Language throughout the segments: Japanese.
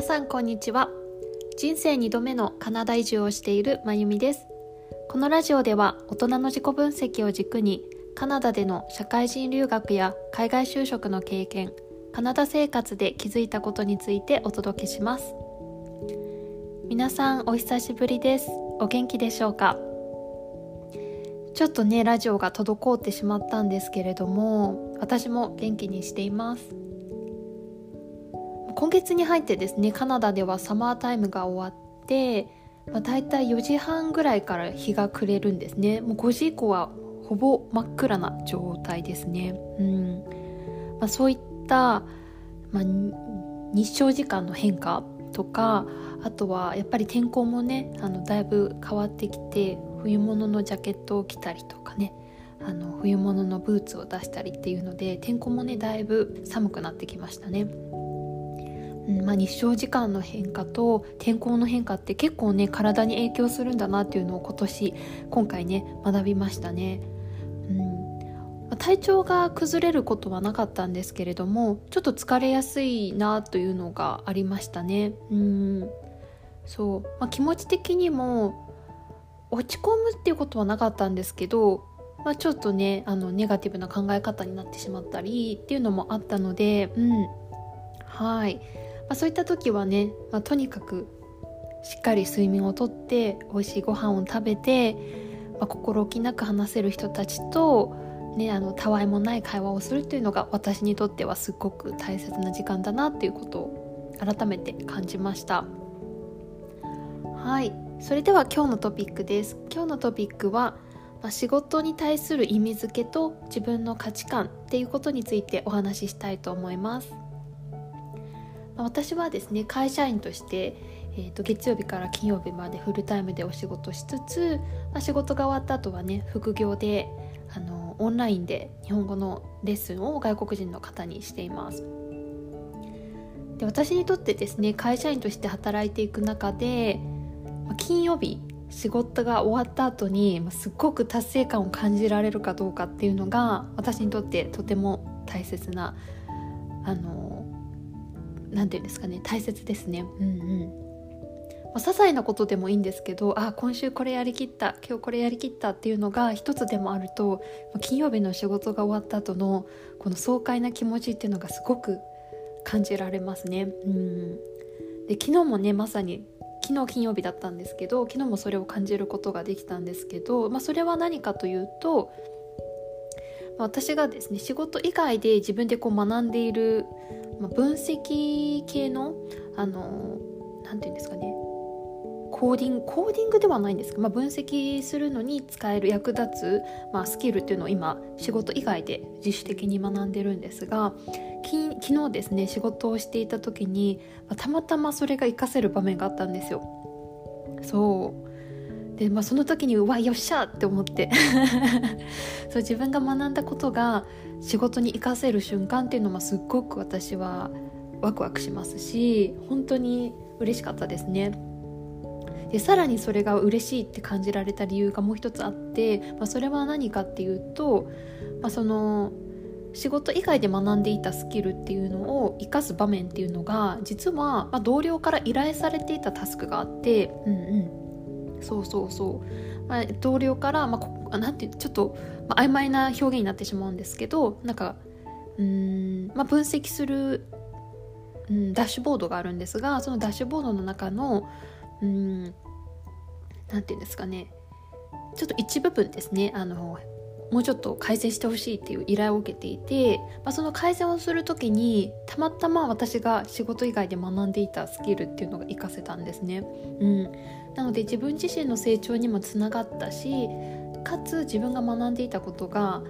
皆さんこんにちは。人生2度目のカナダ移住をしているまゆみです。このラジオでは大人の自己分析を軸にカナダでの社会人留学や海外就職の経験カナダ生活で気づいたことについてお届けします。皆さんお久しぶりです。お元気でしょうか？ちょっとねラジオが滞ってしまったんですけれども私も元気にしています。今月に入ってですねカナダではサマータイムが終わって、まあ、大体4時半ぐらいから日が暮れるんですね。もう5時以降はほぼ真っ暗な状態ですね、うん。まあ、そういった、まあ、日照時間の変化とかあとはやっぱり天候もねあのだいぶ変わってきて冬物のジャケットを着たりとかねあの冬物のブーツを出したりっていうので天候もねだいぶ寒くなってきましたね。まあ、日照時間の変化と天候の変化って結構ね体に影響するんだなっていうのを今年今回ね学びましたね。うん、体調が崩れることはなかったんですけれどもちょっと疲れやすいなというのがありましたね。うん。そう、まあ、気持ち的にも落ち込むっていうことはなかったんですけど、まあ、ちょっとねあのネガティブな考え方になってしまったりっていうのもあったので、うん。はい、まあ、そういった時はね、まあ、とにかくしっかり睡眠をとって美味しいご飯を食べて、まあ、心置きなく話せる人たちと、ね、あのたわいもない会話をするっていうのが私にとってはすっごく大切な時間だなっていうことを改めて感じました。はい。それでは今日のトピックです。今日のトピックは、まあ、仕事に対する意味付けと自分の価値観っていうことについてお話ししたいと思います、私はですね会社員としてえーと、月曜日から金曜日までフルタイムでお仕事しつつ、まあ、仕事が終わった後はね副業であのオンラインで日本語のレッスンを外国人の方にしています。で私にとってですね会社員として働いていく中で金曜日仕事が終わった後にすっごく達成感を感じられるかどうかっていうのが私にとってとても大切なあの何て言うんですかね大切ですね。うんうん。まあ、些細なことでもいいんですけどあ今週これやりきった今日これやりきったっていうのが一つでもあると金曜日の仕事が終わった後のこの爽快な気持ちっていうのがすごく感じられますね。うん。で昨日もねまさに昨日金曜日だったんですけど昨日もそれを感じることができたんですけど、まあ、それは何かというと、まあ、私がですね仕事以外で自分でこう学んでいる、まあ、分析系のあの何て言うんですかねコーディングコーディングではないんですけど、まあ、分析するのに使える役立つ、まあ、スキルっていうのを今仕事以外で自主的に学んでるんですが昨日ですね仕事をしていた時に、まあ、たまたまそれが活かせる場面があったんですよ。そうで、まあ、その時にうわよっしゃって思って そう自分が学んだことが仕事に活かせる瞬間っていうのもすっごく私はワクワクしますし本当に嬉しかったですね。でさらにそれが嬉しいって感じられた理由がもう一つあって、まあ、それは何かっていうと、まあ、その仕事以外で学んでいたスキルっていうのを生かす場面っていうのが実は、まあ、同僚から依頼されていたタスクがあってうんうんそうそうそう、まあ、同僚から、まあ、なんてちょっと、まあ、曖昧な表現になってしまうんですけどなんかうん、まあ、分析する、うん、ダッシュボードがあるんですがそのダッシュボードの中のうんなんて言うんですかね。ちょっと一部分ですね。あのもうちょっと改善してほしいっていう依頼を受けていて、まあ、その改善をする時にたまたま私が仕事以外で学んでいたスキルっていうのが活かせたんですね。うん、なので自分自身の成長にもつながったしかつ自分が学んでいたことが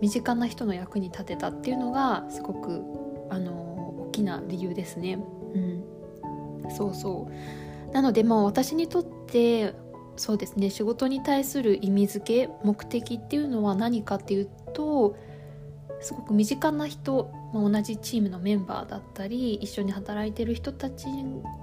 身近な人の役に立てたっていうのがすごくあの大きな理由ですね。うん、そうそうなのでもう私にとってそうですね仕事に対する意味付け目的っていうのは何かっていうとすごく身近な人、まあ、同じチームのメンバーだったり一緒に働いてる人たち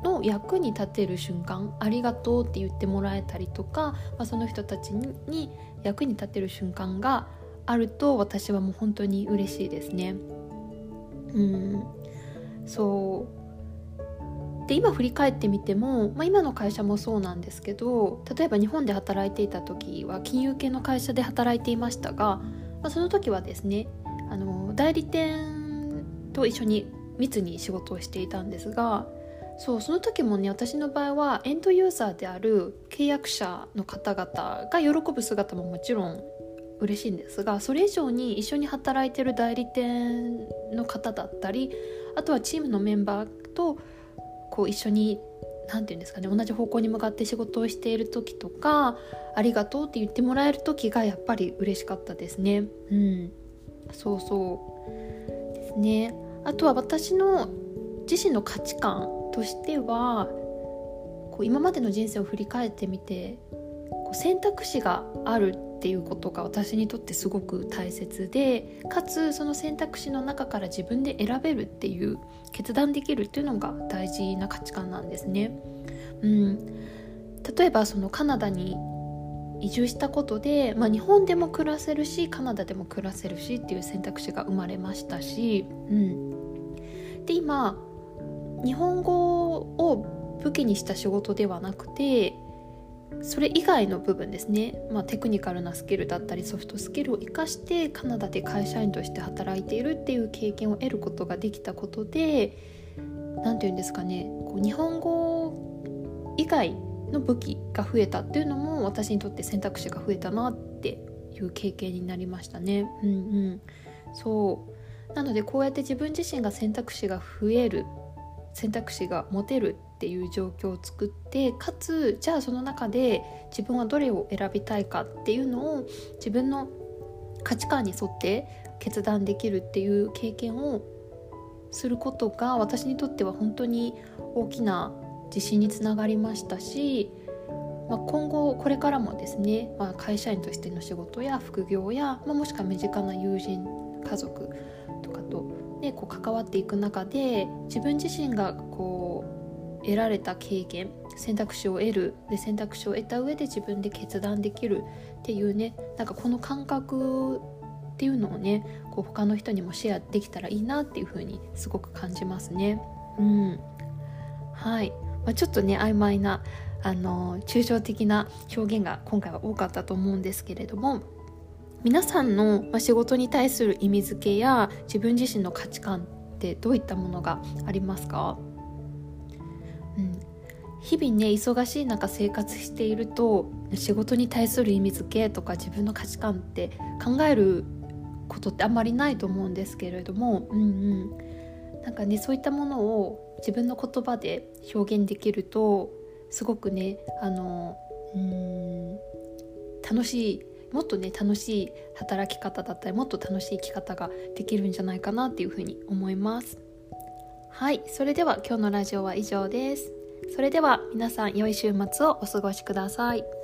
の役に立てる瞬間ありがとうって言ってもらえたりとか、まあ、その人たちに役に立てる瞬間があると私はもう本当に嬉しいですね。うんそうで今振り返ってみても、まあ、今の会社もそうなんですけど例えば日本で働いていた時は金融系の会社で働いていましたが、まあ、その時はですねあの代理店と一緒に密に仕事をしていたんですがそうその時もね私の場合はエンドユーザーである契約者の方々が喜ぶ姿ももちろん嬉しいんですがそれ以上に一緒に働いてる代理店の方だったりあとはチームのメンバーとこう一緒に何て言うんですかね同じ方向に向かって仕事をしている時とかありがとうって言ってもらえる時がやっぱり嬉しかったですね。うん、そうそう。ですね。あとは私の自身の価値観としてはこう今までの人生を振り返ってみてこう選択肢があるっていうことが私にとってすごく大切でかつその選択肢の中から自分で選べるっていう決断できるっていうのが大事な価値観なんですね。うん、例えばそのカナダに移住したことで、まあ、日本でも暮らせるしカナダでも暮らせるしっていう選択肢が生まれましたし、うん、で今日本語を武器にした仕事ではなくてそれ以外の部分ですね、まあ、テクニカルなスキルだったりソフトスキルを生かしてカナダで会社員として働いているっていう経験を得ることができたことで何て言うんですかねこう日本語以外の武器が増えたっていうのも私にとって選択肢が増えたなっていう経験になりましたね。うんうん、そうなのでこうやって自分自身が選択肢が増える選択肢が持てるっていう状況を作ってかつじゃあその中で自分はどれを選びたいかっていうのを自分の価値観に沿って決断できるっていう経験をすることが私にとっては本当に大きな自信につながりましたし、まあ、今後これからもですね、まあ、会社員としての仕事や副業や、まあ、もしくは身近な友人家族とかとでこう関わっていく中で自分自身がこう得られた経験選択肢を得るで選択肢を得た上で自分で決断できるっていうねなんかこの感覚っていうのをねこう他の人にもシェアできたらいいなっていう風にすごく感じますね。うんはいまあ、ちょっとね曖昧なあの抽象的な表現が今回は多かったと思うんですけれども皆さんの仕事に対する意味付けや自分自身の価値観ってどういったものがありますか、うん、日々ね忙しい中生活していると仕事に対する意味付けとか自分の価値観って考えることってあんまりないと思うんですけれども、うんうん、なんかねそういったものを自分の言葉で表現できるとすごくねあのうん楽しいもっとね楽しい働き方だったりもっと楽しい生き方ができるんじゃないかなっていうふうに思いますはいそれでは今日のラジオは以上ですそれでは皆さん良い週末をお過ごしください。